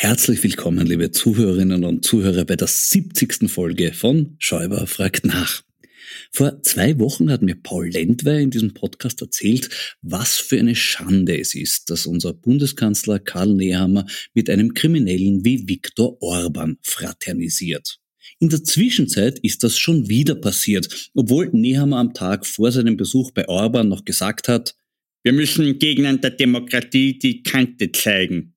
Herzlich willkommen, liebe Zuhörerinnen und Zuhörer, bei der 70. Folge von Schäuber fragt nach. Vor zwei Wochen hat mir Paul Lendwey in diesem Podcast erzählt, was für eine Schande es ist, dass unser Bundeskanzler Karl Nehammer mit einem Kriminellen wie Viktor Orban fraternisiert. In der Zwischenzeit ist das schon wieder passiert, obwohl Nehammer am Tag vor seinem Besuch bei Orban noch gesagt hat, wir müssen Gegnern der Demokratie die Kante zeigen.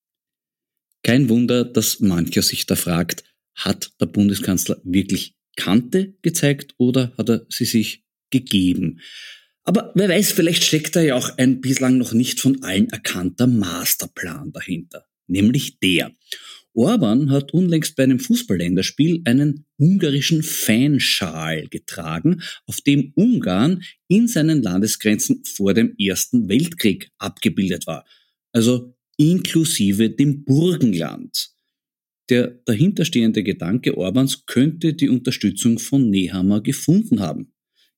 Kein Wunder, dass mancher sich da fragt, hat der Bundeskanzler wirklich Kante gezeigt oder hat er sie sich gegeben? Aber wer weiß, vielleicht steckt da ja auch ein bislang noch nicht von allen erkannter Masterplan dahinter. Nämlich der. Orban hat unlängst bei einem Fußballländerspiel einen ungarischen Fanschal getragen, auf dem Ungarn in seinen Landesgrenzen vor dem Ersten Weltkrieg abgebildet war. Also inklusive dem Burgenland. Der dahinterstehende Gedanke Orbans könnte die Unterstützung von Nehammer gefunden haben.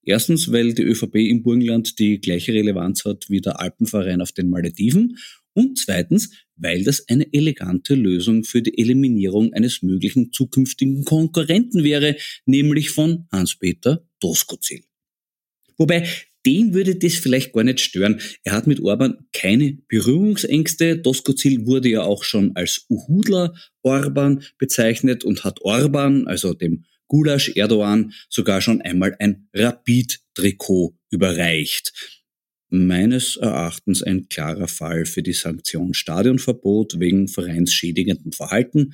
Erstens, weil die ÖVP im Burgenland die gleiche Relevanz hat wie der Alpenverein auf den Malediven und zweitens, weil das eine elegante Lösung für die Eliminierung eines möglichen zukünftigen Konkurrenten wäre, nämlich von Hans-Peter Doskozil. Wobei den würde das vielleicht gar nicht stören. Er hat mit Orban keine Berührungsängste. Doskozil wurde ja auch schon als Uhudler Orban bezeichnet und hat Orban, also dem Gulasch Erdogan, sogar schon einmal ein Rapid-Trikot überreicht. Meines Erachtens ein klarer Fall für die Sanktion Stadionverbot wegen vereinsschädigendem Verhalten.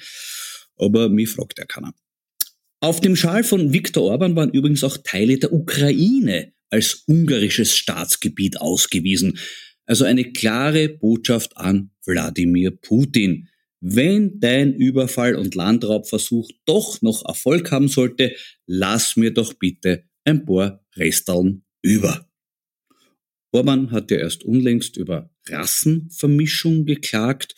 Aber mich fragt ja keiner. Auf dem Schal von Viktor Orban waren übrigens auch Teile der Ukraine als ungarisches Staatsgebiet ausgewiesen. Also eine klare Botschaft an Wladimir Putin. Wenn dein Überfall und Landraubversuch doch noch Erfolg haben sollte, lass mir doch bitte ein paar Resteln über. Orban hat ja erst unlängst über Rassenvermischung geklagt.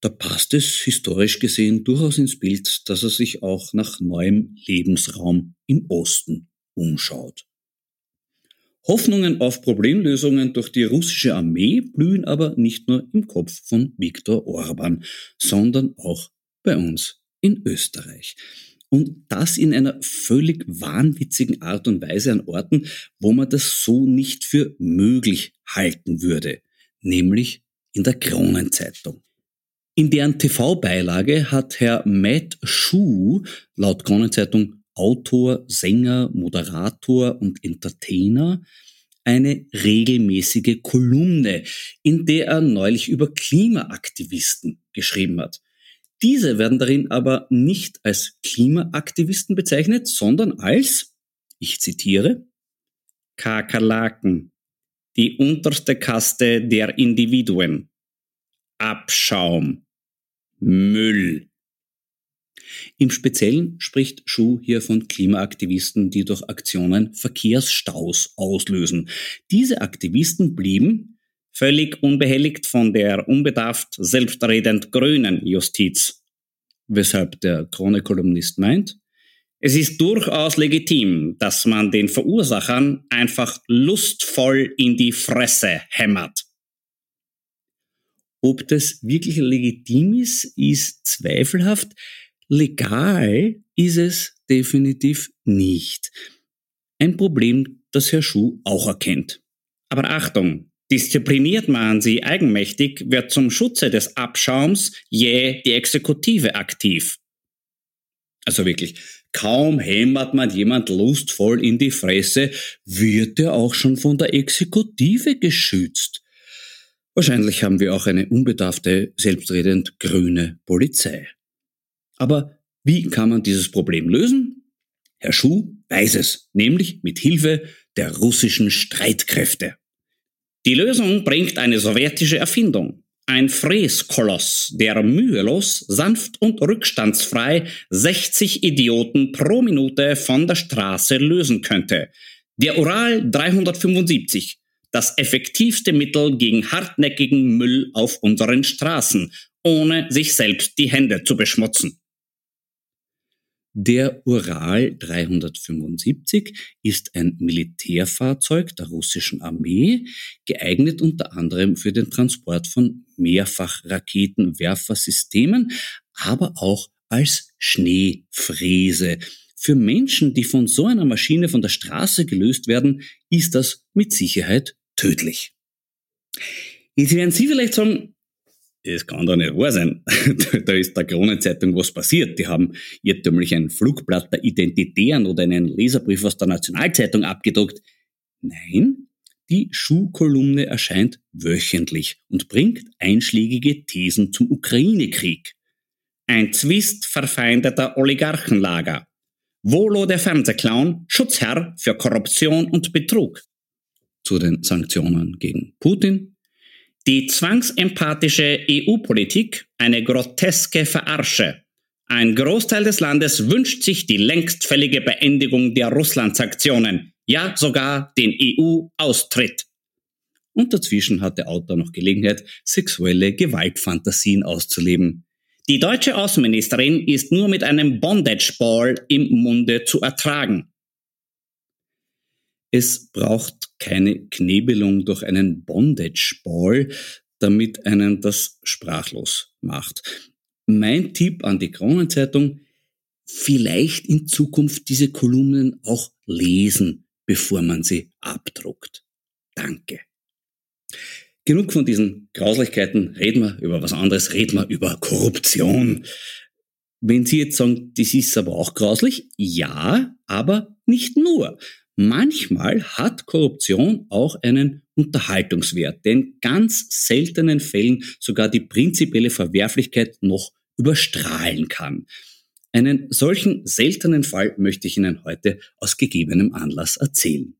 Da passt es historisch gesehen durchaus ins Bild, dass er sich auch nach neuem Lebensraum im Osten umschaut. Hoffnungen auf Problemlösungen durch die russische Armee blühen aber nicht nur im Kopf von Viktor Orban, sondern auch bei uns in Österreich. Und das in einer völlig wahnwitzigen Art und Weise an Orten, wo man das so nicht für möglich halten würde, nämlich in der Kronenzeitung. In deren TV-Beilage hat Herr Matt Schuh laut Kronenzeitung Autor, Sänger, Moderator und Entertainer eine regelmäßige Kolumne, in der er neulich über Klimaaktivisten geschrieben hat. Diese werden darin aber nicht als Klimaaktivisten bezeichnet, sondern als, ich zitiere, Kakerlaken, die unterste Kaste der Individuen, Abschaum, Müll. Im Speziellen spricht Schuh hier von Klimaaktivisten, die durch Aktionen Verkehrsstaus auslösen. Diese Aktivisten blieben völlig unbehelligt von der unbedarft selbstredend grünen Justiz. Weshalb der Krone-Kolumnist meint, es ist durchaus legitim, dass man den Verursachern einfach lustvoll in die Fresse hämmert. Ob das wirklich legitim ist, ist zweifelhaft. Legal ist es definitiv nicht. Ein Problem, das Herr Schuh auch erkennt. Aber Achtung, diszipliniert man sie eigenmächtig, wird zum Schutze des Abschaums jäh die Exekutive aktiv. Also wirklich, kaum hämmert man jemand lustvoll in die Fresse, wird er auch schon von der Exekutive geschützt. Wahrscheinlich haben wir auch eine unbedarfte, selbstredend grüne Polizei. Aber wie kann man dieses Problem lösen? Herr Schuh weiß es, nämlich mit Hilfe der russischen Streitkräfte. Die Lösung bringt eine sowjetische Erfindung. Ein Fräskoloss, der mühelos, sanft und rückstandsfrei 60 Idioten pro Minute von der Straße lösen könnte. Der Ural 375, das effektivste Mittel gegen hartnäckigen Müll auf unseren Straßen, ohne sich selbst die Hände zu beschmutzen. Der Ural 375 ist ein Militärfahrzeug der russischen Armee, geeignet unter anderem für den Transport von Mehrfachraketenwerfersystemen, aber auch als Schneefräse. Für Menschen, die von so einer Maschine von der Straße gelöst werden, ist das mit Sicherheit tödlich. Jetzt werden Sie vielleicht sagen, es kann doch nicht wahr sein. da ist der Kronenzeitung was passiert. Die haben irrtümlich ein Flugblatt der Identitären oder einen Leserbrief aus der Nationalzeitung abgedruckt. Nein, die Schuhkolumne erscheint wöchentlich und bringt einschlägige Thesen zum Ukraine-Krieg. Ein Zwist verfeindeter Oligarchenlager. Volo der Fernsehclown, Schutzherr für Korruption und Betrug. Zu den Sanktionen gegen Putin die zwangsempathische EU-Politik eine groteske Verarsche. Ein Großteil des Landes wünscht sich die längst fällige Beendigung der Russland-Sanktionen, ja sogar den EU-Austritt. Und dazwischen hat der Autor noch Gelegenheit, sexuelle Gewaltfantasien auszuleben. Die deutsche Außenministerin ist nur mit einem Bondage-Ball im Munde zu ertragen. Es braucht keine Knebelung durch einen Bondage-Ball, damit einen das sprachlos macht. Mein Tipp an die Kronenzeitung, vielleicht in Zukunft diese Kolumnen auch lesen, bevor man sie abdruckt. Danke. Genug von diesen Grauslichkeiten, reden wir über was anderes, reden wir über Korruption. Wenn Sie jetzt sagen, das ist aber auch grauslich, ja, aber nicht nur. Manchmal hat Korruption auch einen Unterhaltungswert, der in ganz seltenen Fällen sogar die prinzipielle Verwerflichkeit noch überstrahlen kann. Einen solchen seltenen Fall möchte ich Ihnen heute aus gegebenem Anlass erzählen.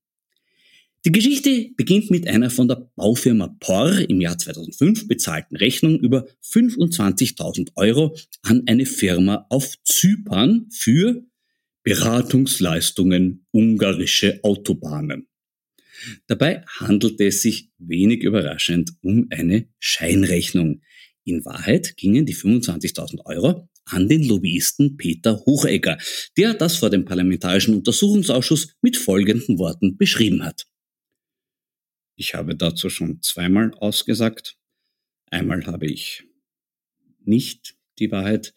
Die Geschichte beginnt mit einer von der Baufirma POR im Jahr 2005 bezahlten Rechnung über 25.000 Euro an eine Firma auf Zypern für Beratungsleistungen ungarische Autobahnen. Dabei handelte es sich wenig überraschend um eine Scheinrechnung. In Wahrheit gingen die 25.000 Euro an den Lobbyisten Peter Hochegger, der das vor dem Parlamentarischen Untersuchungsausschuss mit folgenden Worten beschrieben hat. Ich habe dazu schon zweimal ausgesagt. Einmal habe ich nicht die Wahrheit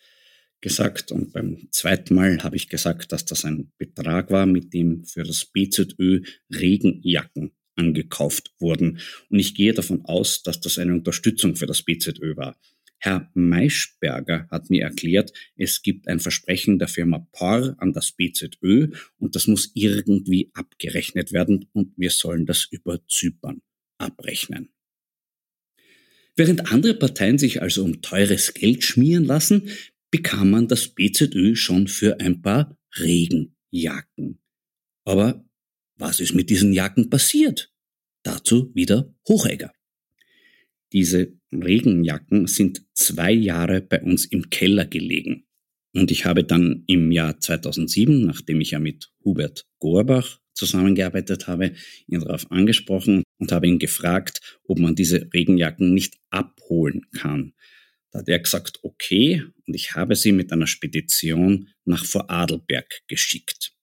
gesagt und beim zweiten Mal habe ich gesagt, dass das ein Betrag war, mit dem für das BZÖ Regenjacken angekauft wurden. Und ich gehe davon aus, dass das eine Unterstützung für das BZÖ war. Herr Maischberger hat mir erklärt, es gibt ein Versprechen der Firma POR an das BZÖ und das muss irgendwie abgerechnet werden und wir sollen das über Zypern abrechnen. Während andere Parteien sich also um teures Geld schmieren lassen, bekam man das BZÖ schon für ein paar Regenjacken. Aber was ist mit diesen Jacken passiert? Dazu wieder Hochegger. Diese Regenjacken sind zwei Jahre bei uns im Keller gelegen. Und ich habe dann im Jahr 2007, nachdem ich ja mit Hubert Gorbach zusammengearbeitet habe, ihn darauf angesprochen und habe ihn gefragt, ob man diese Regenjacken nicht abholen kann. Da hat er gesagt, okay, und ich habe sie mit einer Spedition nach Vorarlberg geschickt.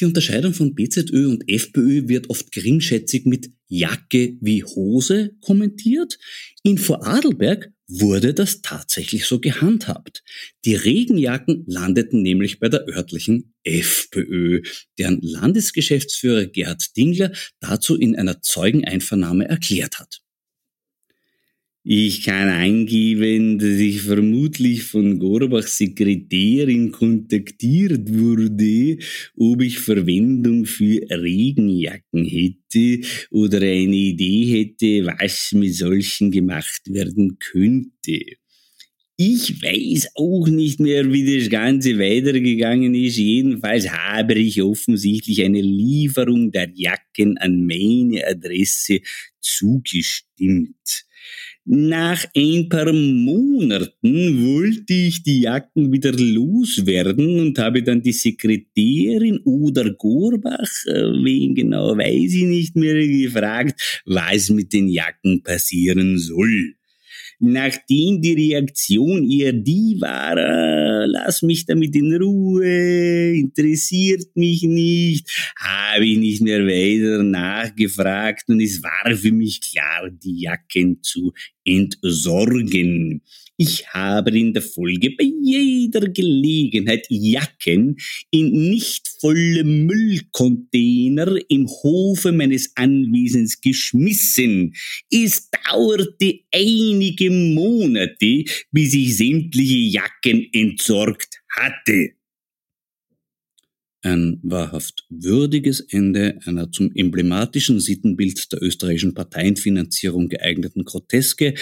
Die Unterscheidung von BZÖ und FPÖ wird oft geringschätzig mit Jacke wie Hose kommentiert. In Vorarlberg wurde das tatsächlich so gehandhabt. Die Regenjacken landeten nämlich bei der örtlichen FPÖ, deren Landesgeschäftsführer Gerhard Dingler dazu in einer Zeugeneinvernahme erklärt hat. Ich kann eingeben, dass ich vermutlich von Gorbachs Sekretärin kontaktiert wurde, ob ich Verwendung für Regenjacken hätte oder eine Idee hätte, was mit solchen gemacht werden könnte. Ich weiß auch nicht mehr, wie das Ganze weitergegangen ist. Jedenfalls habe ich offensichtlich eine Lieferung der Jacken an meine Adresse zugestimmt. Nach ein paar Monaten wollte ich die Jacken wieder loswerden und habe dann die Sekretärin oder Gorbach, äh, wen genau weiß ich nicht mehr, gefragt, was mit den Jacken passieren soll. Nachdem die Reaktion eher die war, äh, lass mich damit in Ruhe, interessiert mich nicht, habe ich nicht mehr weiter nachgefragt und es war für mich klar, die Jacken zu entsorgen. Ich habe in der Folge bei jeder Gelegenheit Jacken in nicht volle Müllcontainer im Hofe meines Anwesens geschmissen. Es dauerte einige Monate, bis ich sämtliche Jacken entsorgt hatte. Ein wahrhaft würdiges Ende einer zum emblematischen Sittenbild der österreichischen Parteienfinanzierung geeigneten Groteske,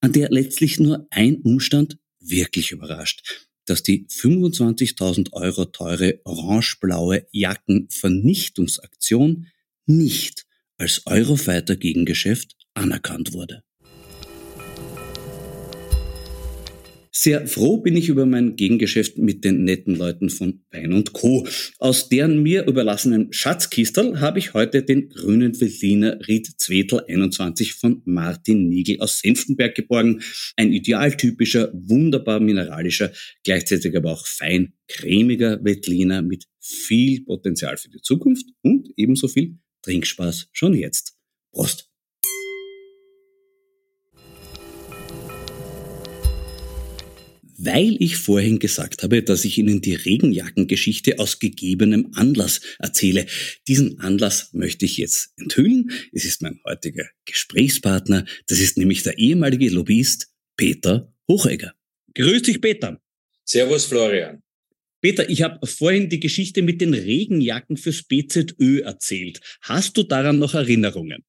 an der letztlich nur ein Umstand wirklich überrascht, dass die 25.000 Euro teure orange-blaue Jackenvernichtungsaktion nicht als Eurofighter-Gegengeschäft anerkannt wurde. Sehr froh bin ich über mein Gegengeschäft mit den netten Leuten von Wein Co. Aus deren mir überlassenen Schatzkistel habe ich heute den grünen Veltliner Ried Zwetel 21 von Martin Niegel aus Senftenberg geborgen. Ein idealtypischer, wunderbar mineralischer, gleichzeitig aber auch fein cremiger Veltliner mit viel Potenzial für die Zukunft und ebenso viel Trinkspaß schon jetzt. Prost! Weil ich vorhin gesagt habe, dass ich Ihnen die Regenjackengeschichte aus gegebenem Anlass erzähle. Diesen Anlass möchte ich jetzt enthüllen. Es ist mein heutiger Gesprächspartner. Das ist nämlich der ehemalige Lobbyist Peter Hochegger. Grüß dich, Peter. Servus, Florian. Peter, ich habe vorhin die Geschichte mit den Regenjacken fürs BZÖ erzählt. Hast du daran noch Erinnerungen?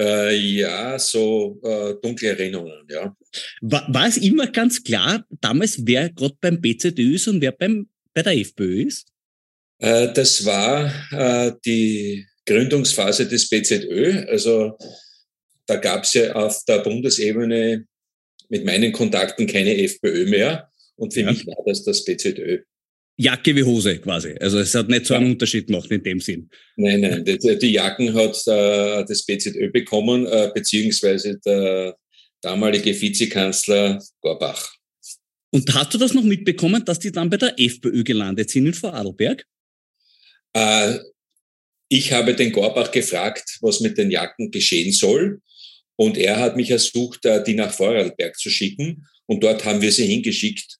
Äh, ja, so äh, dunkle Erinnerungen, ja. War, war es immer ganz klar damals, wer gerade beim BZÖ ist und wer beim, bei der FPÖ ist? Äh, das war äh, die Gründungsphase des BZÖ. Also da gab es ja auf der Bundesebene mit meinen Kontakten keine FPÖ mehr. Und für ja. mich war das das BZÖ. Jacke wie Hose quasi. Also es hat nicht so einen Unterschied gemacht in dem Sinn. Nein, nein. Die, die Jacken hat äh, das BZÖ bekommen, äh, beziehungsweise der damalige Vizekanzler Gorbach. Und hast du das noch mitbekommen, dass die dann bei der FPÖ gelandet sind in Vorarlberg? Äh, ich habe den Gorbach gefragt, was mit den Jacken geschehen soll. Und er hat mich ersucht, äh, die nach Vorarlberg zu schicken. Und dort haben wir sie hingeschickt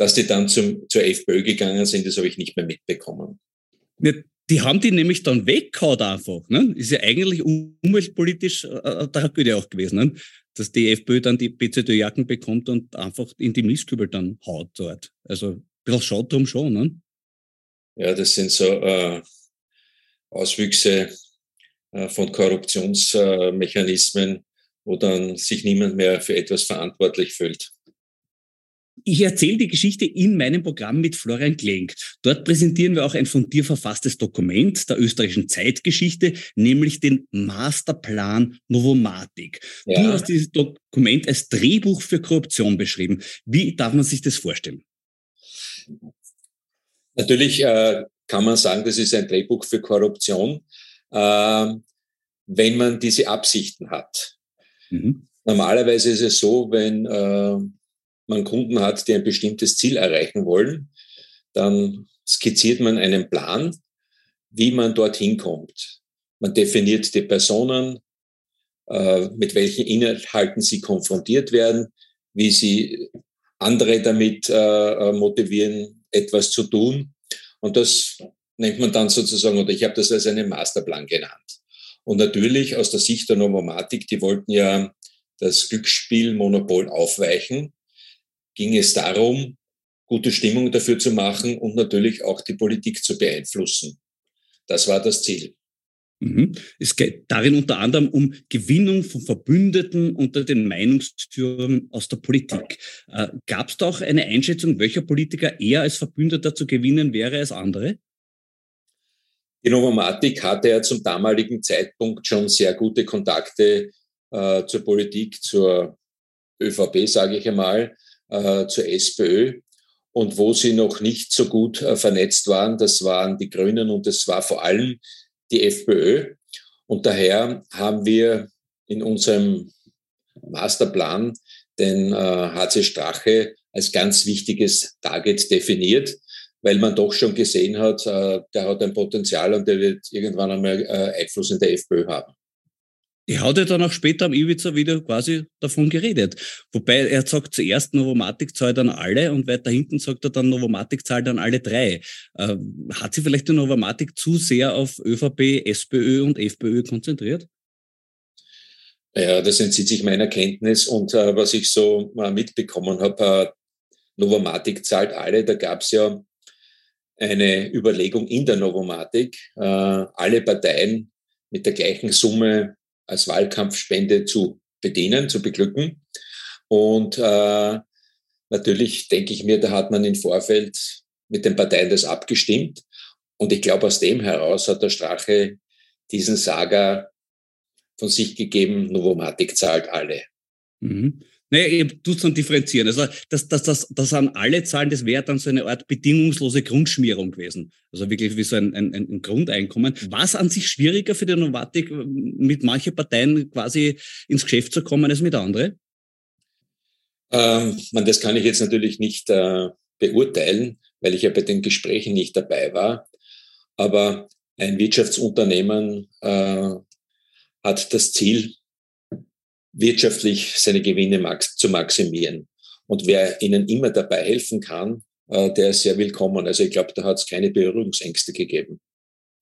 dass die dann zum, zur FPÖ gegangen sind, das habe ich nicht mehr mitbekommen. Ja, die haben die nämlich dann weggehauen einfach. Ne? Ist ja eigentlich umweltpolitisch äh, äh, da gut ja auch gewesen. Ne? dass die FPÖ dann die BZÖ-Jacken bekommt und einfach in die Mistkübel dann haut dort. Also ein bisschen schaut drum schon, ne? Ja, das sind so äh, Auswüchse äh, von Korruptionsmechanismen, wo dann sich niemand mehr für etwas verantwortlich fühlt. Ich erzähle die Geschichte in meinem Programm mit Florian Klenk. Dort präsentieren wir auch ein von dir verfasstes Dokument der österreichischen Zeitgeschichte, nämlich den Masterplan Novomatic. Ja. Du hast dieses Dokument als Drehbuch für Korruption beschrieben. Wie darf man sich das vorstellen? Natürlich äh, kann man sagen, das ist ein Drehbuch für Korruption, äh, wenn man diese Absichten hat. Mhm. Normalerweise ist es so, wenn äh, man Kunden hat, die ein bestimmtes Ziel erreichen wollen, dann skizziert man einen Plan, wie man dorthin kommt. Man definiert die Personen, äh, mit welchen Inhalten sie konfrontiert werden, wie sie andere damit äh, motivieren, etwas zu tun. Und das nennt man dann sozusagen, oder ich habe das als einen Masterplan genannt. Und natürlich aus der Sicht der Novomatik, die wollten ja das Glücksspielmonopol aufweichen ging es darum, gute Stimmung dafür zu machen und natürlich auch die Politik zu beeinflussen. Das war das Ziel. Mhm. Es geht darin unter anderem um Gewinnung von Verbündeten unter den Meinungsführern aus der Politik. Äh, Gab es da auch eine Einschätzung, welcher Politiker eher als Verbündeter zu gewinnen wäre als andere? Die Novomatik hatte ja zum damaligen Zeitpunkt schon sehr gute Kontakte äh, zur Politik, zur ÖVP, sage ich einmal äh, zur SPÖ. Und wo sie noch nicht so gut äh, vernetzt waren, das waren die Grünen und das war vor allem die FPÖ. Und daher haben wir in unserem Masterplan den äh, HC Strache als ganz wichtiges Target definiert, weil man doch schon gesehen hat, äh, der hat ein Potenzial und der wird irgendwann einmal äh, Einfluss in der FPÖ haben. Er hat ja dann auch später am Ibiza wieder quasi davon geredet. Wobei er sagt zuerst, Novomatic zahlt dann alle und weiter hinten sagt er dann, Novomatic zahlt dann alle drei. Äh, hat sich vielleicht die Novomatic zu sehr auf ÖVP, SPÖ und FPÖ konzentriert? Ja, das entzieht sich meiner Kenntnis und äh, was ich so mal mitbekommen habe, äh, Novomatic zahlt alle. Da gab es ja eine Überlegung in der Novomatic, äh, alle Parteien mit der gleichen Summe als Wahlkampfspende zu bedienen, zu beglücken. Und äh, natürlich denke ich mir, da hat man im Vorfeld mit den Parteien das abgestimmt. Und ich glaube, aus dem heraus hat der Strache diesen Saga von sich gegeben, Novomatic zahlt alle. Mhm. Naja, du dann differenzieren. Also das, das, das, das an alle Zahlen, das wäre dann so eine Art bedingungslose Grundschmierung gewesen. Also wirklich wie so ein, ein, ein Grundeinkommen. War es an sich schwieriger für die Novatik, mit manchen Parteien quasi ins Geschäft zu kommen als mit anderen? Ähm, das kann ich jetzt natürlich nicht äh, beurteilen, weil ich ja bei den Gesprächen nicht dabei war. Aber ein Wirtschaftsunternehmen äh, hat das Ziel, wirtschaftlich seine Gewinne max zu maximieren. Und wer ihnen immer dabei helfen kann, äh, der ist sehr willkommen. Also ich glaube, da hat es keine Berührungsängste gegeben.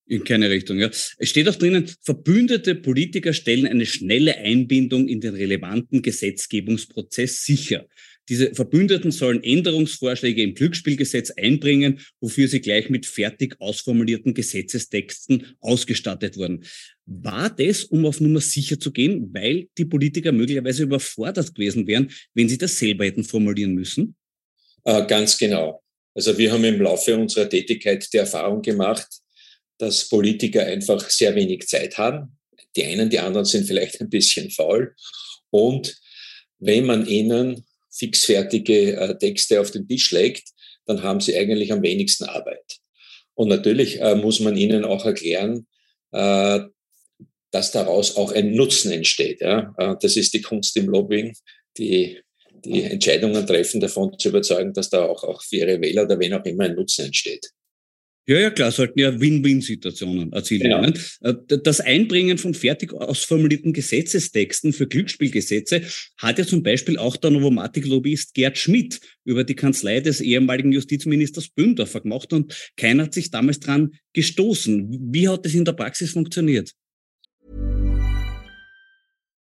In keine Richtung, ja. Es steht auch drinnen, verbündete Politiker stellen eine schnelle Einbindung in den relevanten Gesetzgebungsprozess sicher. Diese Verbündeten sollen Änderungsvorschläge im Glücksspielgesetz einbringen, wofür sie gleich mit fertig ausformulierten Gesetzestexten ausgestattet wurden. War das, um auf Nummer sicher zu gehen, weil die Politiker möglicherweise überfordert gewesen wären, wenn sie das selber hätten formulieren müssen? Äh, ganz genau. Also wir haben im Laufe unserer Tätigkeit die Erfahrung gemacht, dass Politiker einfach sehr wenig Zeit haben. Die einen, die anderen sind vielleicht ein bisschen faul. Und wenn man ihnen fixfertige äh, Texte auf den Tisch legt, dann haben sie eigentlich am wenigsten Arbeit. Und natürlich äh, muss man ihnen auch erklären, äh, dass daraus auch ein Nutzen entsteht. Ja? Äh, das ist die Kunst im Lobbying, die, die Entscheidungen treffen, davon zu überzeugen, dass da auch, auch für ihre Wähler oder wen auch immer ein Nutzen entsteht. Ja, ja, klar, sollten ja Win-Win-Situationen erzielt genau. werden. Äh, das Einbringen von fertig ausformulierten Gesetzestexten für Glücksspielgesetze hat ja zum Beispiel auch der Novomatic-Lobbyist Gerd Schmidt über die Kanzlei des ehemaligen Justizministers Bündorfer gemacht und keiner hat sich damals dran gestoßen. Wie hat das in der Praxis funktioniert?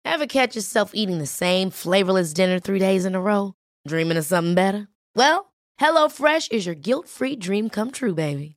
Ever catch yourself eating the same flavorless dinner three days in a row? Dreaming of something better? Well, HelloFresh is your guilt-free dream come true, baby.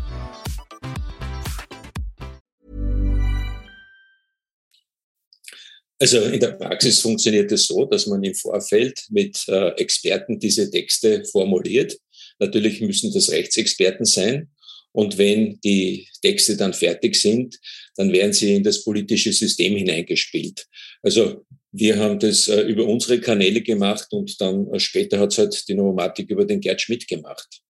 Also in der Praxis funktioniert es so, dass man im Vorfeld mit äh, Experten diese Texte formuliert. Natürlich müssen das Rechtsexperten sein. Und wenn die Texte dann fertig sind, dann werden sie in das politische System hineingespielt. Also wir haben das äh, über unsere Kanäle gemacht und dann äh, später hat es halt die Novomatik über den Gerd Schmidt gemacht.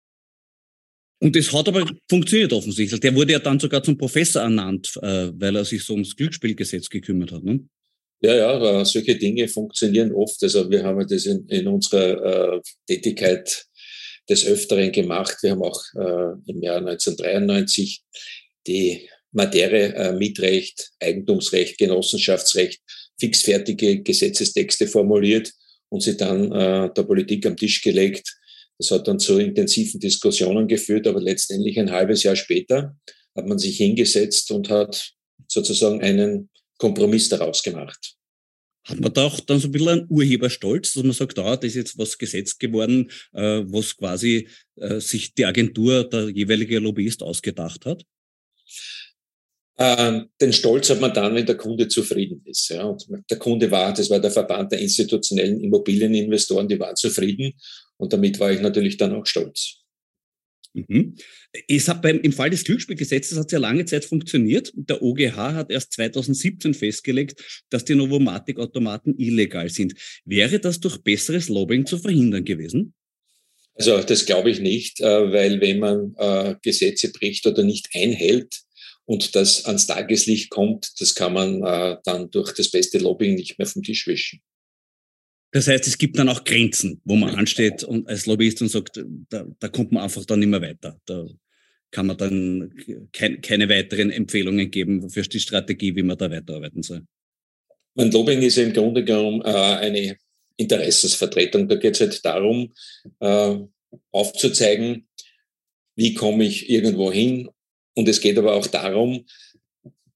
Und das hat aber funktioniert offensichtlich. Der wurde ja dann sogar zum Professor ernannt, weil er sich so ums Glücksspielgesetz gekümmert hat. Ne? Ja, ja, solche Dinge funktionieren oft. Also wir haben das in, in unserer äh, Tätigkeit des Öfteren gemacht. Wir haben auch äh, im Jahr 1993 die Materie äh, Mietrecht, Eigentumsrecht, Genossenschaftsrecht, fixfertige Gesetzestexte formuliert und sie dann äh, der Politik am Tisch gelegt. Das hat dann zu intensiven Diskussionen geführt, aber letztendlich ein halbes Jahr später hat man sich hingesetzt und hat sozusagen einen Kompromiss daraus gemacht. Hat man da auch dann so ein bisschen einen Urheberstolz, dass man sagt, da ist jetzt was gesetzt geworden, äh, was quasi äh, sich die Agentur, der jeweilige Lobbyist ausgedacht hat? Ähm, den Stolz hat man dann, wenn der Kunde zufrieden ist. Ja. Und der Kunde war, das war der Verband der institutionellen Immobilieninvestoren, die waren zufrieden und damit war ich natürlich dann auch stolz. Mhm. Es hat beim, Im Fall des Glücksspielgesetzes hat es ja lange Zeit funktioniert. Der OGH hat erst 2017 festgelegt, dass die Novomatic-Automaten illegal sind. Wäre das durch besseres Lobbying zu verhindern gewesen? Also das glaube ich nicht, äh, weil wenn man äh, Gesetze bricht oder nicht einhält und das ans Tageslicht kommt, das kann man äh, dann durch das beste Lobbying nicht mehr vom Tisch wischen. Das heißt, es gibt dann auch Grenzen, wo man ansteht und als Lobbyist und sagt, da, da kommt man einfach dann nicht mehr weiter. Da kann man dann kein, keine weiteren Empfehlungen geben für die Strategie, wie man da weiterarbeiten soll. Mein Lobbying ist im Grunde genommen äh, eine Interessensvertretung. Da geht es halt darum, äh, aufzuzeigen, wie komme ich irgendwo hin. Und es geht aber auch darum,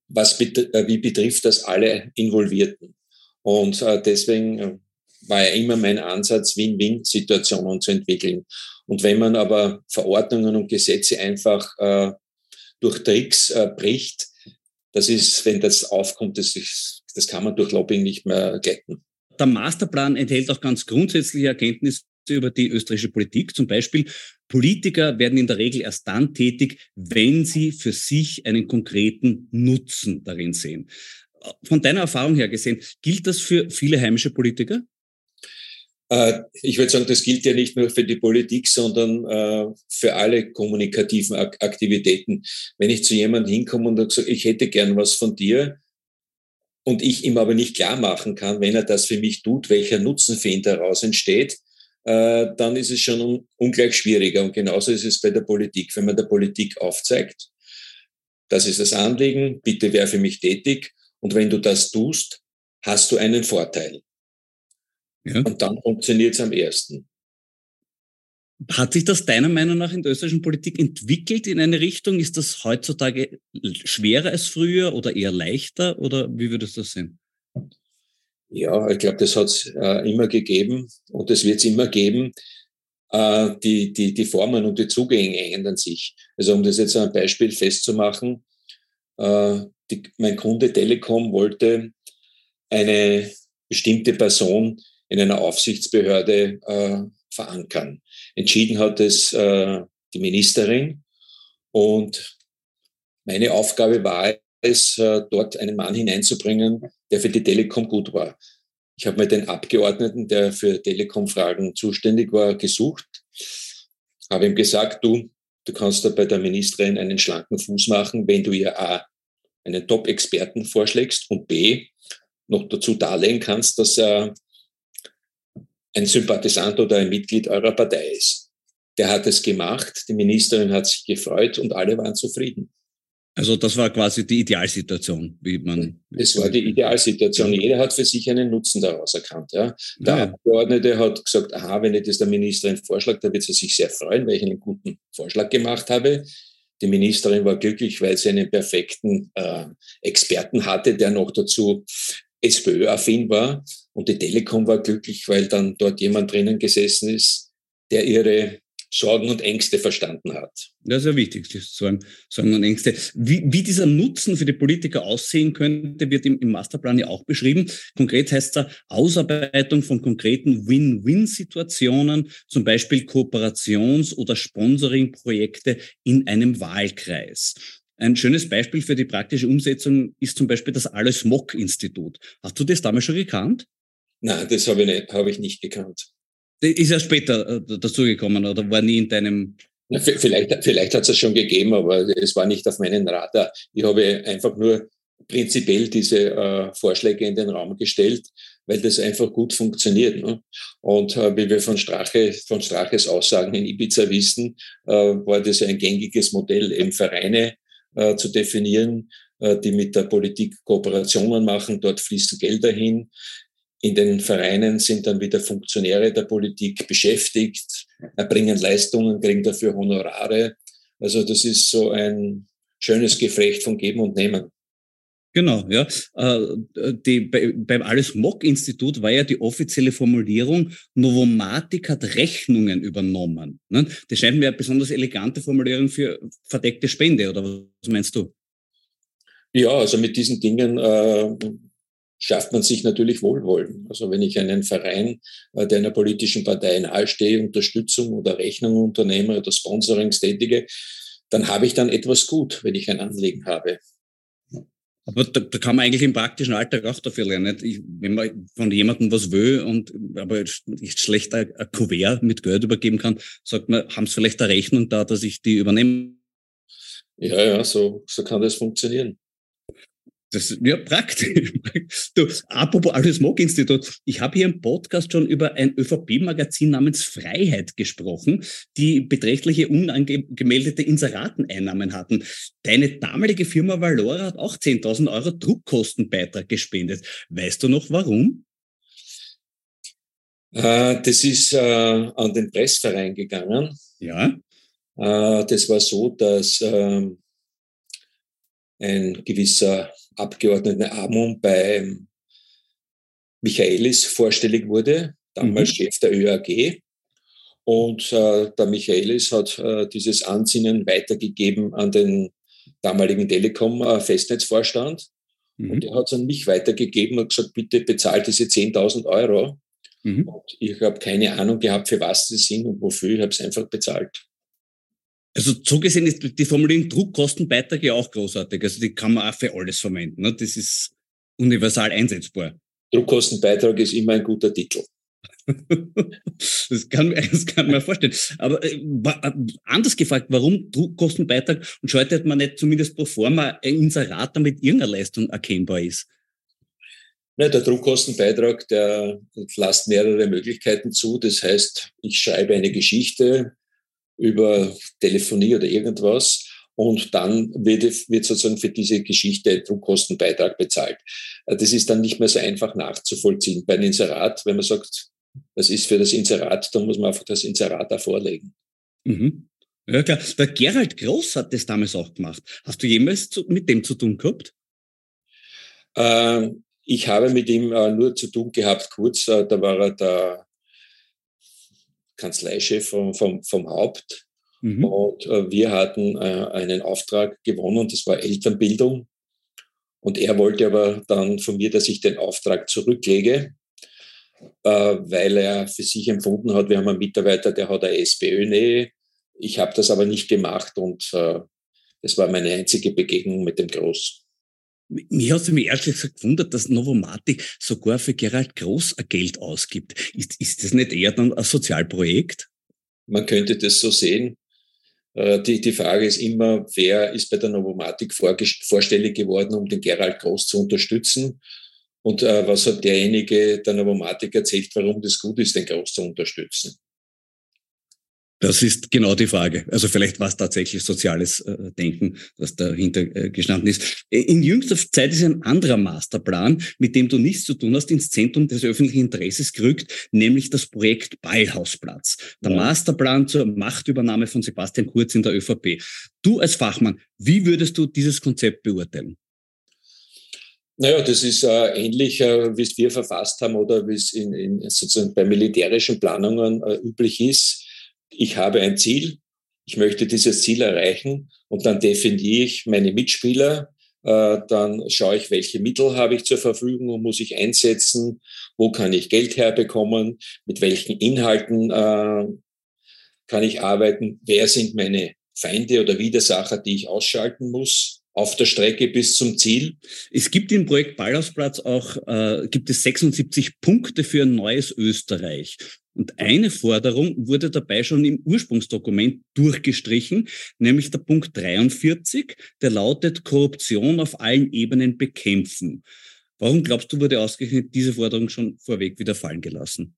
was bet äh, wie betrifft das alle Involvierten. Und äh, deswegen äh, war ja immer mein Ansatz, Win-Win-Situationen zu entwickeln. Und wenn man aber Verordnungen und Gesetze einfach äh, durch Tricks äh, bricht, das ist, wenn das aufkommt, das, ist, das kann man durch Lobbying nicht mehr glätten. Der Masterplan enthält auch ganz grundsätzliche Erkenntnisse über die österreichische Politik. Zum Beispiel, Politiker werden in der Regel erst dann tätig, wenn sie für sich einen konkreten Nutzen darin sehen. Von deiner Erfahrung her gesehen, gilt das für viele heimische Politiker? Äh, ich würde sagen, das gilt ja nicht nur für die Politik, sondern äh, für alle kommunikativen Aktivitäten. Wenn ich zu jemandem hinkomme und sage, ich hätte gern was von dir und ich ihm aber nicht klar machen kann, wenn er das für mich tut, welcher Nutzen für ihn daraus entsteht, äh, dann ist es schon ungleich schwieriger. Und genauso ist es bei der Politik. Wenn man der Politik aufzeigt, das ist das Anliegen, bitte wer für mich tätig. Und wenn du das tust, hast du einen Vorteil. Ja. Und dann funktioniert es am ersten. Hat sich das deiner Meinung nach in der österreichischen Politik entwickelt in eine Richtung? Ist das heutzutage schwerer als früher oder eher leichter? Oder wie würdest du das sehen? Ja, ich glaube, das hat es äh, immer gegeben und es wird es immer geben. Äh, die, die, die Formen und die Zugänge ändern sich. Also um das jetzt ein Beispiel festzumachen, äh, die, mein Kunde Telekom wollte eine bestimmte Person in einer Aufsichtsbehörde äh, verankern. Entschieden hat es äh, die Ministerin und meine Aufgabe war es, äh, dort einen Mann hineinzubringen, der für die Telekom gut war. Ich habe mir den Abgeordneten, der für Telekom-Fragen zuständig war, gesucht, habe ihm gesagt, du, du kannst da bei der Ministerin einen schlanken Fuß machen, wenn du ihr A, einen Top-Experten vorschlägst und B, noch dazu darlegen kannst, dass er ein Sympathisant oder ein Mitglied eurer Partei ist. Der hat es gemacht, die Ministerin hat sich gefreut und alle waren zufrieden. Also das war quasi die Idealsituation, wie man. Das war die Idealsituation. Jeder hat für sich einen Nutzen daraus erkannt. Ja. Der ja. Abgeordnete hat gesagt, aha, wenn ich das der Ministerin vorschlage, dann wird sie sich sehr freuen, weil ich einen guten Vorschlag gemacht habe. Die Ministerin war glücklich, weil sie einen perfekten äh, Experten hatte, der noch dazu SPÖ-affin war. Und die Telekom war glücklich, weil dann dort jemand drinnen gesessen ist, der ihre Sorgen und Ängste verstanden hat. Das ist ja wichtig, Sorgen, Sorgen und Ängste. Wie, wie dieser Nutzen für die Politiker aussehen könnte, wird im, im Masterplan ja auch beschrieben. Konkret heißt es Ausarbeitung von konkreten Win-Win-Situationen, zum Beispiel Kooperations- oder Sponsoring-Projekte in einem Wahlkreis. Ein schönes Beispiel für die praktische Umsetzung ist zum Beispiel das Alles Mock-Institut. Hast du das damals schon gekannt? Nein, das habe ich, nicht, habe ich nicht gekannt. Ist ja später äh, dazugekommen oder war nie in deinem. Ja, vielleicht vielleicht hat es es schon gegeben, aber es war nicht auf meinen Radar. Ich habe einfach nur prinzipiell diese äh, Vorschläge in den Raum gestellt, weil das einfach gut funktioniert. Ne? Und äh, wie wir von Strache, von Straches Aussagen in Ibiza wissen, äh, war das ein gängiges Modell, eben Vereine äh, zu definieren, äh, die mit der Politik Kooperationen machen. Dort fließen Gelder hin. In den Vereinen sind dann wieder Funktionäre der Politik beschäftigt, erbringen Leistungen, kriegen dafür Honorare. Also das ist so ein schönes Geflecht von Geben und Nehmen. Genau, ja. Äh, die, bei, beim Alles Mock-Institut war ja die offizielle Formulierung, Novomatic hat Rechnungen übernommen. Ne? Das scheint mir eine besonders elegante Formulierung für verdeckte Spende, oder was meinst du? Ja, also mit diesen Dingen äh, schafft man sich natürlich Wohlwollen. Also wenn ich einen Verein, äh, der einer politischen Partei nahestehe, Unterstützung oder Rechnung unternehme oder Sponsorings tätige, dann habe ich dann etwas gut, wenn ich ein Anliegen habe. Aber da, da kann man eigentlich im praktischen Alltag auch dafür lernen. Ich, wenn man von jemandem was will und aber nicht schlecht ein, ein Kuvert mit Geld übergeben kann, sagt man, haben Sie vielleicht eine Rechnung da, dass ich die übernehme? Ja, ja, so, so kann das funktionieren. Das ist ja praktisch. Du, apropos Alles Mock Institut, ich habe hier im Podcast schon über ein ÖVP-Magazin namens Freiheit gesprochen, die beträchtliche unangemeldete Inserateneinnahmen hatten. Deine damalige Firma Valora hat auch 10.000 Euro Druckkostenbeitrag gespendet. Weißt du noch warum? Äh, das ist äh, an den Pressverein gegangen. Ja. Äh, das war so, dass ähm, ein gewisser Abgeordneter Amon bei Michaelis vorstellig wurde, damals mhm. Chef der ÖAG. Und äh, der Michaelis hat äh, dieses Ansinnen weitergegeben an den damaligen Telekom-Festnetzvorstand. Äh, mhm. Und der hat es an mich weitergegeben und gesagt, bitte bezahlt diese 10.000 Euro. Mhm. Und ich habe keine Ahnung gehabt, für was sie sind und wofür. Ich habe es einfach bezahlt. Also so gesehen ist die Formulierung Druckkostenbeitrag ja auch großartig. Also die kann man auch für alles verwenden. Ne? Das ist universal einsetzbar. Druckkostenbeitrag ist immer ein guter Titel. das, kann, das kann man vorstellen. Aber äh, anders gefragt, warum Druckkostenbeitrag und schaltet man nicht zumindest pro forma ein Inserat, damit irgendeine Leistung erkennbar ist? Ja, der Druckkostenbeitrag, der lässt mehrere Möglichkeiten zu. Das heißt, ich schreibe eine Geschichte, über Telefonie oder irgendwas. Und dann wird, wird sozusagen für diese Geschichte Druckkostenbeitrag bezahlt. Äh, das ist dann nicht mehr so einfach nachzuvollziehen. Bei einem Inserat, wenn man sagt, das ist für das Inserat, dann muss man einfach das Inserat da vorlegen. Mhm. Ja, klar. Der Gerald Groß hat das damals auch gemacht. Hast du jemals zu, mit dem zu tun gehabt? Äh, ich habe mit ihm äh, nur zu tun gehabt, kurz. Äh, da war er der Kanzleichef vom, vom, vom Haupt. Mhm. Und äh, wir hatten äh, einen Auftrag gewonnen, das war Elternbildung. Und er wollte aber dann von mir, dass ich den Auftrag zurücklege, äh, weil er für sich empfunden hat, wir haben einen Mitarbeiter, der hat eine SPÖ-Nähe. Ich habe das aber nicht gemacht und äh, das war meine einzige Begegnung mit dem Groß. Mir hat es mich ehrlich gesagt gewundert, dass Novomatic sogar für Gerald Groß Geld ausgibt. Ist, ist das nicht eher dann ein Sozialprojekt? Man könnte das so sehen. Äh, die, die Frage ist immer, wer ist bei der Novomatic vorstellig geworden, um den Gerald Groß zu unterstützen? Und äh, was hat derjenige der Novomatic erzählt, warum das gut ist, den Groß zu unterstützen? Das ist genau die Frage. Also vielleicht war es tatsächlich soziales äh, Denken, das dahinter äh, gestanden ist. In jüngster Zeit ist ein anderer Masterplan, mit dem du nichts zu tun hast, ins Zentrum des öffentlichen Interesses gerückt, nämlich das Projekt Ballhausplatz. Der ja. Masterplan zur Machtübernahme von Sebastian Kurz in der ÖVP. Du als Fachmann, wie würdest du dieses Konzept beurteilen? Naja, das ist äh, ähnlich, äh, wie es wir verfasst haben oder wie es in, in sozusagen bei militärischen Planungen äh, üblich ist ich habe ein Ziel, ich möchte dieses Ziel erreichen und dann definiere ich meine Mitspieler, äh, dann schaue ich, welche Mittel habe ich zur Verfügung und muss ich einsetzen, wo kann ich Geld herbekommen, mit welchen Inhalten äh, kann ich arbeiten, wer sind meine Feinde oder Widersacher, die ich ausschalten muss auf der Strecke bis zum Ziel. Es gibt im Projekt Ballhausplatz auch, äh, gibt es 76 Punkte für ein neues Österreich. Und eine Forderung wurde dabei schon im Ursprungsdokument durchgestrichen, nämlich der Punkt 43, der lautet Korruption auf allen Ebenen bekämpfen. Warum glaubst du, wurde ausgerechnet diese Forderung schon vorweg wieder fallen gelassen?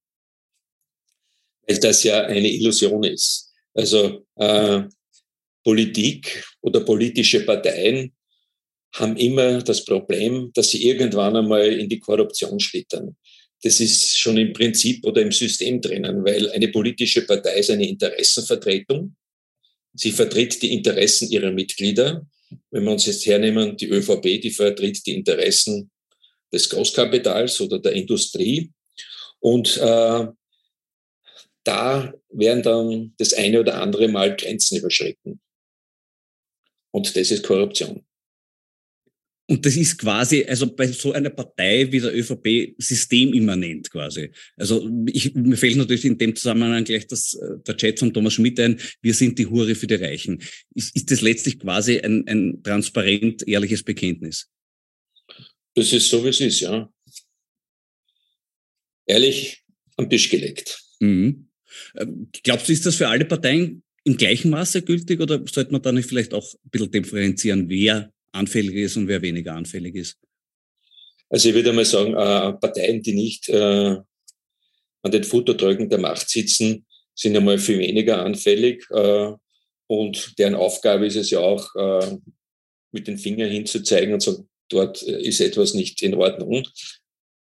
Weil das ja eine Illusion ist. Also äh, Politik oder politische Parteien haben immer das Problem, dass sie irgendwann einmal in die Korruption schlittern das ist schon im Prinzip oder im System drinnen, weil eine politische Partei ist eine Interessenvertretung. Sie vertritt die Interessen ihrer Mitglieder. Wenn wir uns jetzt hernehmen, die ÖVP, die vertritt die Interessen des Großkapitals oder der Industrie. Und äh, da werden dann das eine oder andere Mal Grenzen überschritten. Und das ist Korruption. Und das ist quasi, also bei so einer Partei wie der ÖVP systemimmanent quasi. Also ich, mir fällt natürlich in dem Zusammenhang gleich das, äh, der Chat von Thomas Schmidt ein, wir sind die Hure für die Reichen. Ist, ist das letztlich quasi ein, ein transparent, ehrliches Bekenntnis? Das ist so, wie es ist, ja. Ehrlich am Tisch gelegt. Mhm. Ähm, glaubst du, ist das für alle Parteien im gleichen Maße gültig oder sollte man da nicht vielleicht auch ein bisschen differenzieren, wer anfällig ist und wer weniger anfällig ist? Also ich würde mal sagen, äh, Parteien, die nicht äh, an den Futtertrögen der Macht sitzen, sind einmal viel weniger anfällig. Äh, und deren Aufgabe ist es ja auch, mit den Fingern hinzuzeigen und zu sagen, dort ist etwas nicht in Ordnung.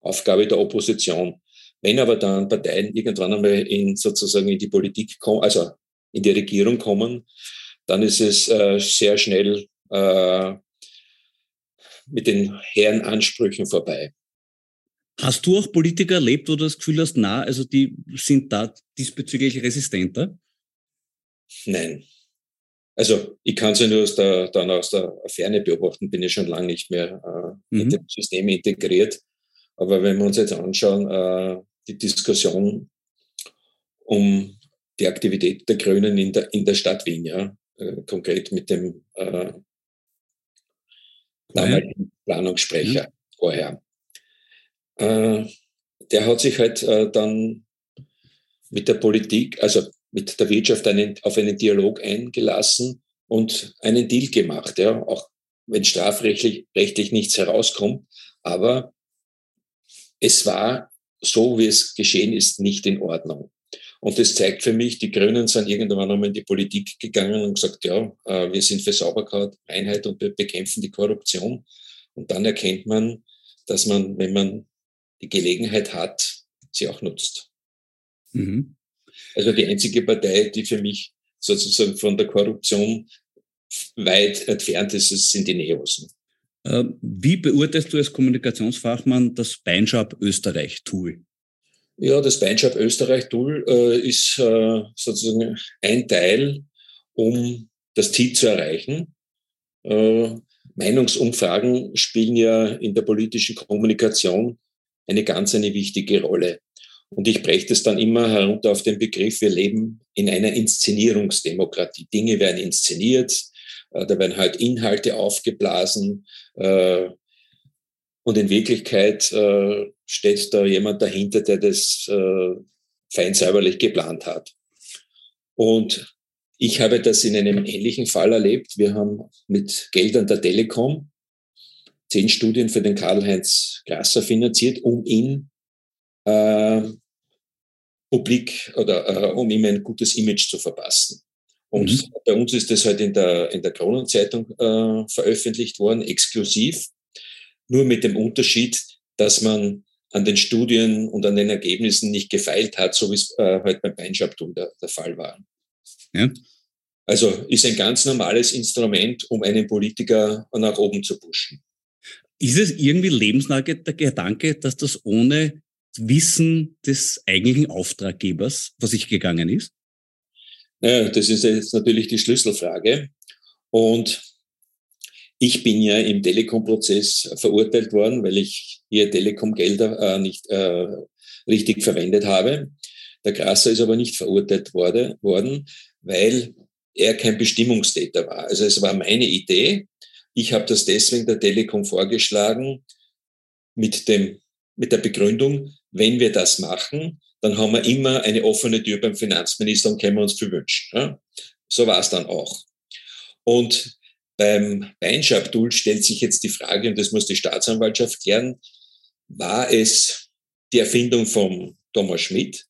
Aufgabe der Opposition. Wenn aber dann Parteien irgendwann einmal in sozusagen in die Politik kommen, also in die Regierung kommen, dann ist es äh, sehr schnell äh, mit den hehren Ansprüchen vorbei. Hast du auch Politiker erlebt, wo du das Gefühl hast, na, also die sind da diesbezüglich resistenter? Nein. Also ich kann es ja nur aus der, dann aus der Ferne beobachten, bin ich schon lange nicht mehr äh, mhm. in dem System integriert. Aber wenn wir uns jetzt anschauen, äh, die Diskussion um die Aktivität der Grünen in der, in der Stadt Wien, ja, äh, konkret mit dem äh, damaligen Planungssprecher mhm. vorher. Äh, der hat sich halt äh, dann mit der Politik, also mit der Wirtschaft einen, auf einen Dialog eingelassen und einen Deal gemacht, ja, auch wenn strafrechtlich rechtlich nichts herauskommt. Aber es war so, wie es geschehen ist, nicht in Ordnung. Und das zeigt für mich, die Grünen sind irgendwann einmal in die Politik gegangen und gesagt, ja, äh, wir sind für Sauberkeit, Einheit und wir bekämpfen die Korruption. Und dann erkennt man, dass man, wenn man die Gelegenheit hat, sie auch nutzt. Mhm. Also die einzige Partei, die für mich sozusagen von der Korruption weit entfernt ist, sind die Neos. Äh, wie beurteilst du als Kommunikationsfachmann das Beinschab Österreich-Tool? Ja, das Beinschab Österreich-Tool äh, ist äh, sozusagen ein Teil, um das Ziel zu erreichen. Äh, Meinungsumfragen spielen ja in der politischen Kommunikation eine ganz eine wichtige Rolle. Und ich breche das dann immer herunter auf den Begriff, wir leben in einer Inszenierungsdemokratie. Dinge werden inszeniert, äh, da werden halt Inhalte aufgeblasen, äh, und in Wirklichkeit äh, steht da jemand dahinter, der das äh, fein säuberlich geplant hat. Und ich habe das in einem ähnlichen Fall erlebt. Wir haben mit Geldern der Telekom zehn Studien für den Karl-Heinz Grasser finanziert, um ihn äh, publik oder äh, um ihm ein gutes Image zu verpassen. Und mhm. bei uns ist das halt in der, in der Kronenzeitung äh, veröffentlicht worden, exklusiv, nur mit dem Unterschied, dass man an den Studien und an den Ergebnissen nicht gefeilt hat, so wie es äh, halt beim Beinschabtum der, der Fall war. Ja. Also ist ein ganz normales Instrument, um einen Politiker nach oben zu pushen. Ist es irgendwie lebensnah der Gedanke, dass das ohne Wissen des eigentlichen Auftraggebers was sich gegangen ist? Naja, das ist jetzt natürlich die Schlüsselfrage. Und ich bin ja im Telekom-Prozess verurteilt worden, weil ich hier Telekom-Gelder äh, nicht äh, richtig verwendet habe. Der Grasser ist aber nicht verurteilt wurde, worden, weil er kein Bestimmungstäter war. Also es war meine Idee. Ich habe das deswegen der Telekom vorgeschlagen mit, dem, mit der Begründung, wenn wir das machen, dann haben wir immer eine offene Tür beim Finanzminister und können wir uns viel wünschen. Ja? So war es dann auch. Und beim Weinschabdul stellt sich jetzt die Frage, und das muss die Staatsanwaltschaft klären, war es die Erfindung von Thomas Schmidt,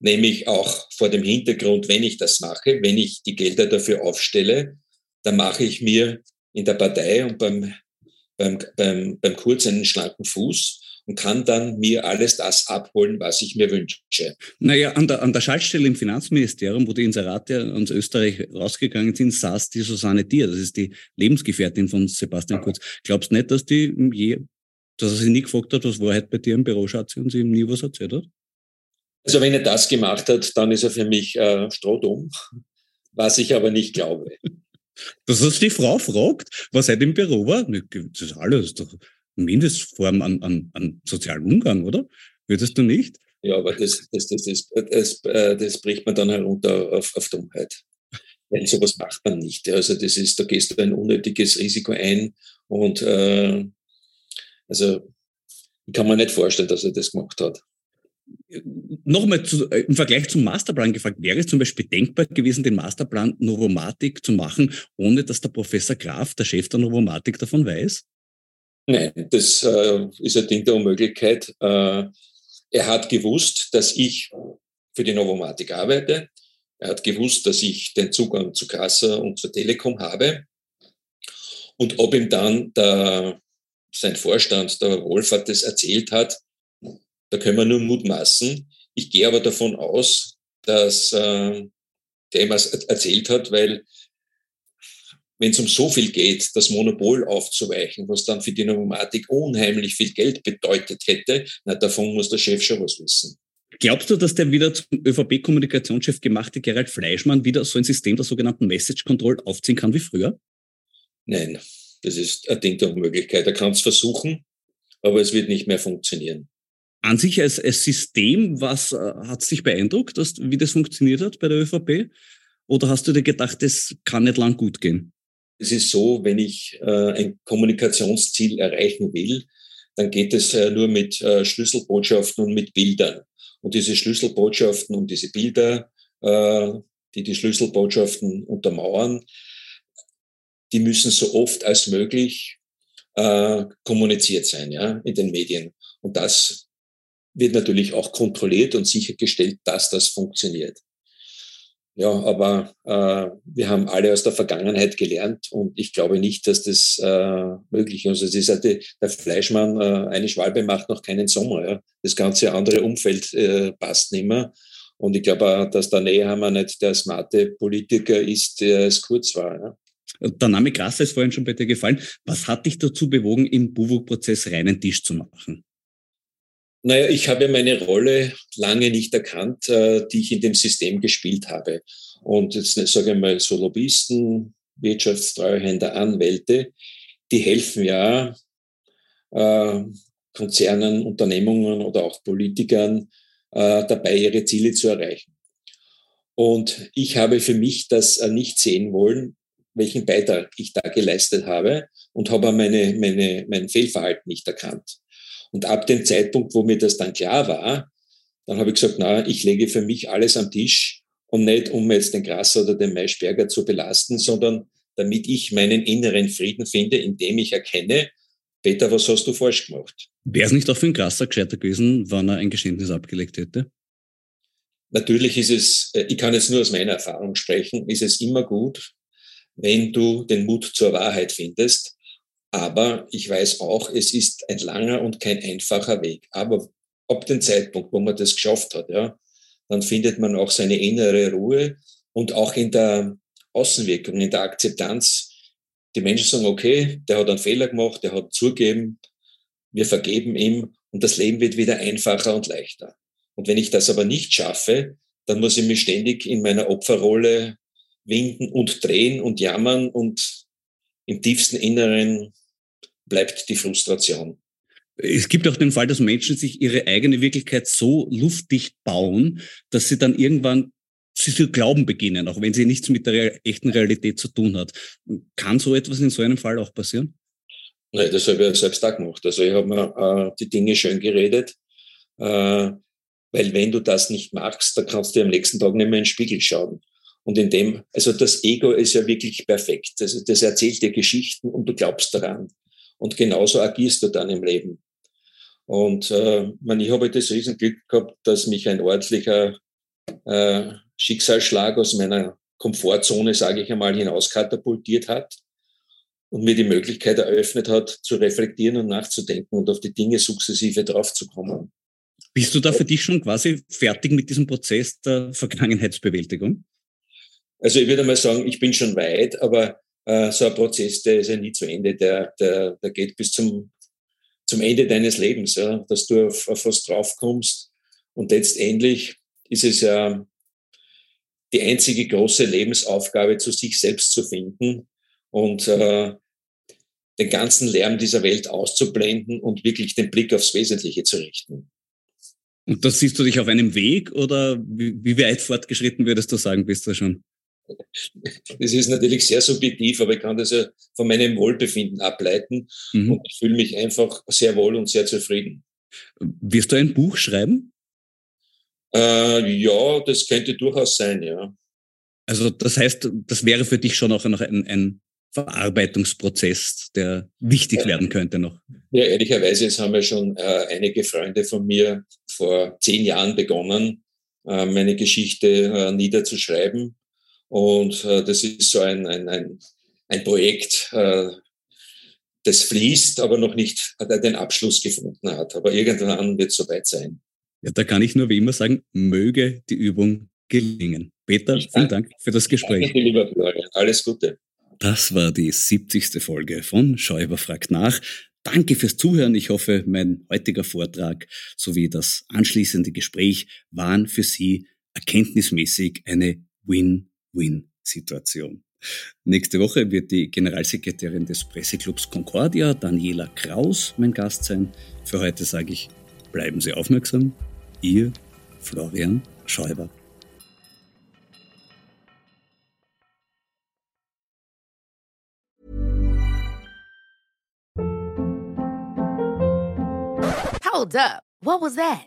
nämlich auch vor dem Hintergrund, wenn ich das mache, wenn ich die Gelder dafür aufstelle, dann mache ich mir in der Partei und beim, beim, beim, beim Kurz einen schlanken Fuß und kann dann mir alles das abholen, was ich mir wünsche. Naja, an der, an der Schaltstelle im Finanzministerium, wo die Inserate ans Österreich rausgegangen sind, saß die Susanne Dier. Das ist die Lebensgefährtin von Sebastian Kurz. Glaubst du nicht, dass die je, dass er sie nie gefragt hat, was Wahrheit bei dir im Büro, Schatzi, und sie ihm nie was erzählt hat? Also wenn er das gemacht hat, dann ist er für mich äh, strohdumm, was ich aber nicht glaube. Dass das die Frau fragt, was heute im Büro war? Das ist alles doch Mindestform an, an, an sozialem Umgang, oder? Würdest du nicht? Ja, aber das, das, das, das, das, äh, das bricht man dann herunter auf, auf Dummheit. Weil sowas macht man nicht. Also das ist, da gehst du ein unnötiges Risiko ein und äh, also kann man nicht vorstellen, dass er das gemacht hat. Nochmal zu, äh, im Vergleich zum Masterplan gefragt, wäre es zum Beispiel denkbar gewesen, den Masterplan Novomatik zu machen, ohne dass der Professor Graf, der Chef der Novomatik, davon weiß? Nein, das äh, ist ein Ding der Unmöglichkeit. Äh, er hat gewusst, dass ich für die Novomatik arbeite. Er hat gewusst, dass ich den Zugang zu Kassa und zur Telekom habe. Und ob ihm dann der, sein Vorstand, der Wohlfahrt, das erzählt hat, da können wir nur mutmaßen. Ich gehe aber davon aus, dass äh, der ihm erzählt hat, weil wenn es um so viel geht, das Monopol aufzuweichen, was dann für die Novomatik unheimlich viel Geld bedeutet hätte, na, davon muss der Chef schon was wissen. Glaubst du, dass der wieder zum ÖVP-Kommunikationschef gemachte Gerald Fleischmann wieder so ein System der sogenannten Message Control aufziehen kann wie früher? Nein, das ist ein Ding der Unmöglichkeit. Er kann es versuchen, aber es wird nicht mehr funktionieren. An sich als, als System, was äh, hat es dich beeindruckt, dass, wie das funktioniert hat bei der ÖVP? Oder hast du dir gedacht, das kann nicht lang gut gehen? Es ist so, wenn ich äh, ein Kommunikationsziel erreichen will, dann geht es äh, nur mit äh, Schlüsselbotschaften und mit Bildern. Und diese Schlüsselbotschaften und diese Bilder, äh, die die Schlüsselbotschaften untermauern, die müssen so oft als möglich äh, kommuniziert sein, ja, in den Medien. Und das wird natürlich auch kontrolliert und sichergestellt, dass das funktioniert. Ja, aber äh, wir haben alle aus der Vergangenheit gelernt und ich glaube nicht, dass das äh, möglich ist. Also es ist halt die, der Fleischmann, äh, eine Schwalbe macht noch keinen Sommer. Ja. Das ganze andere Umfeld äh, passt nicht mehr. Und ich glaube auch, dass der Nehammer nicht der smarte Politiker ist, der es kurz war. Ja. Der Name Grasser ist vorhin schon bei dir gefallen. Was hat dich dazu bewogen, im Buwok-Prozess reinen Tisch zu machen? Naja, ich habe meine Rolle lange nicht erkannt, äh, die ich in dem System gespielt habe. Und jetzt sage ich mal, so Lobbyisten, Wirtschaftstreuhänder, Anwälte, die helfen ja äh, Konzernen, Unternehmungen oder auch Politikern äh, dabei, ihre Ziele zu erreichen. Und ich habe für mich das äh, nicht sehen wollen, welchen Beitrag ich da geleistet habe und habe meine, meine, mein Fehlverhalten nicht erkannt. Und ab dem Zeitpunkt, wo mir das dann klar war, dann habe ich gesagt, na, ich lege für mich alles am Tisch und nicht, um jetzt den Grasser oder den Maischberger zu belasten, sondern damit ich meinen inneren Frieden finde, indem ich erkenne, Peter, was hast du falsch gemacht? Wäre es nicht auch für den Grasser gescheiter gewesen, wenn er ein Geständnis abgelegt hätte? natürlich ist es, äh, ich kann jetzt nur aus meiner Erfahrung sprechen, ist es immer gut, wenn du den Mut zur Wahrheit findest. Aber ich weiß auch, es ist ein langer und kein einfacher Weg. Aber ab dem Zeitpunkt, wo man das geschafft hat, ja, dann findet man auch seine innere Ruhe und auch in der Außenwirkung, in der Akzeptanz. Die Menschen sagen, okay, der hat einen Fehler gemacht, der hat zugeben, wir vergeben ihm und das Leben wird wieder einfacher und leichter. Und wenn ich das aber nicht schaffe, dann muss ich mich ständig in meiner Opferrolle winden und drehen und jammern und im tiefsten Inneren bleibt die Frustration. Es gibt auch den Fall, dass Menschen sich ihre eigene Wirklichkeit so luftdicht bauen, dass sie dann irgendwann sie zu glauben beginnen, auch wenn sie nichts mit der echten Realität zu tun hat. Kann so etwas in so einem Fall auch passieren? Nein, das habe ich selbst auch gemacht. Also ich habe mir äh, die Dinge schön geredet, äh, weil wenn du das nicht machst, dann kannst du am nächsten Tag nicht mehr in den Spiegel schauen. Und in dem, also das Ego ist ja wirklich perfekt. Also das erzählt dir Geschichten und du glaubst daran. Und genauso agierst du dann im Leben. Und äh, man, ich habe das Riesenglück gehabt, dass mich ein ordentlicher äh, Schicksalsschlag aus meiner Komfortzone, sage ich einmal, hinauskatapultiert hat und mir die Möglichkeit eröffnet hat, zu reflektieren und nachzudenken und auf die Dinge sukzessive draufzukommen. Bist du da für dich schon quasi fertig mit diesem Prozess der Vergangenheitsbewältigung? Also ich würde mal sagen, ich bin schon weit, aber äh, so ein Prozess, der ist ja nie zu Ende, der, der, der geht bis zum, zum Ende deines Lebens, ja, dass du auf, auf was draufkommst. Und letztendlich ist es ja die einzige große Lebensaufgabe, zu sich selbst zu finden und äh, den ganzen Lärm dieser Welt auszublenden und wirklich den Blick aufs Wesentliche zu richten. Und das siehst du dich auf einem Weg oder wie, wie weit fortgeschritten würdest du sagen, bist du schon? Das ist natürlich sehr subjektiv, aber ich kann das ja von meinem Wohlbefinden ableiten mhm. und ich fühle mich einfach sehr wohl und sehr zufrieden. Wirst du ein Buch schreiben? Äh, ja, das könnte durchaus sein, ja. Also das heißt, das wäre für dich schon auch noch ein, ein Verarbeitungsprozess, der wichtig ja. werden könnte noch. Ja, ehrlicherweise, jetzt haben ja schon äh, einige Freunde von mir vor zehn Jahren begonnen, äh, meine Geschichte äh, niederzuschreiben. Und äh, das ist so ein, ein, ein, ein Projekt, äh, das fließt, aber noch nicht den Abschluss gefunden hat. Aber irgendwann wird es soweit sein. Ja, da kann ich nur wie immer sagen, möge die Übung gelingen. Peter, vielen Dank für das Gespräch. Danke, lieber Florian. Alles Gute. Das war die 70. Folge von Schäuber fragt nach. Danke fürs Zuhören. Ich hoffe, mein heutiger Vortrag sowie das anschließende Gespräch waren für Sie erkenntnismäßig eine Win-Win-Situation. Nächste Woche wird die Generalsekretärin des Presseclubs Concordia, Daniela Kraus, mein Gast sein. Für heute sage ich, bleiben Sie aufmerksam. Ihr Florian Schäuber. Hold up. What was that?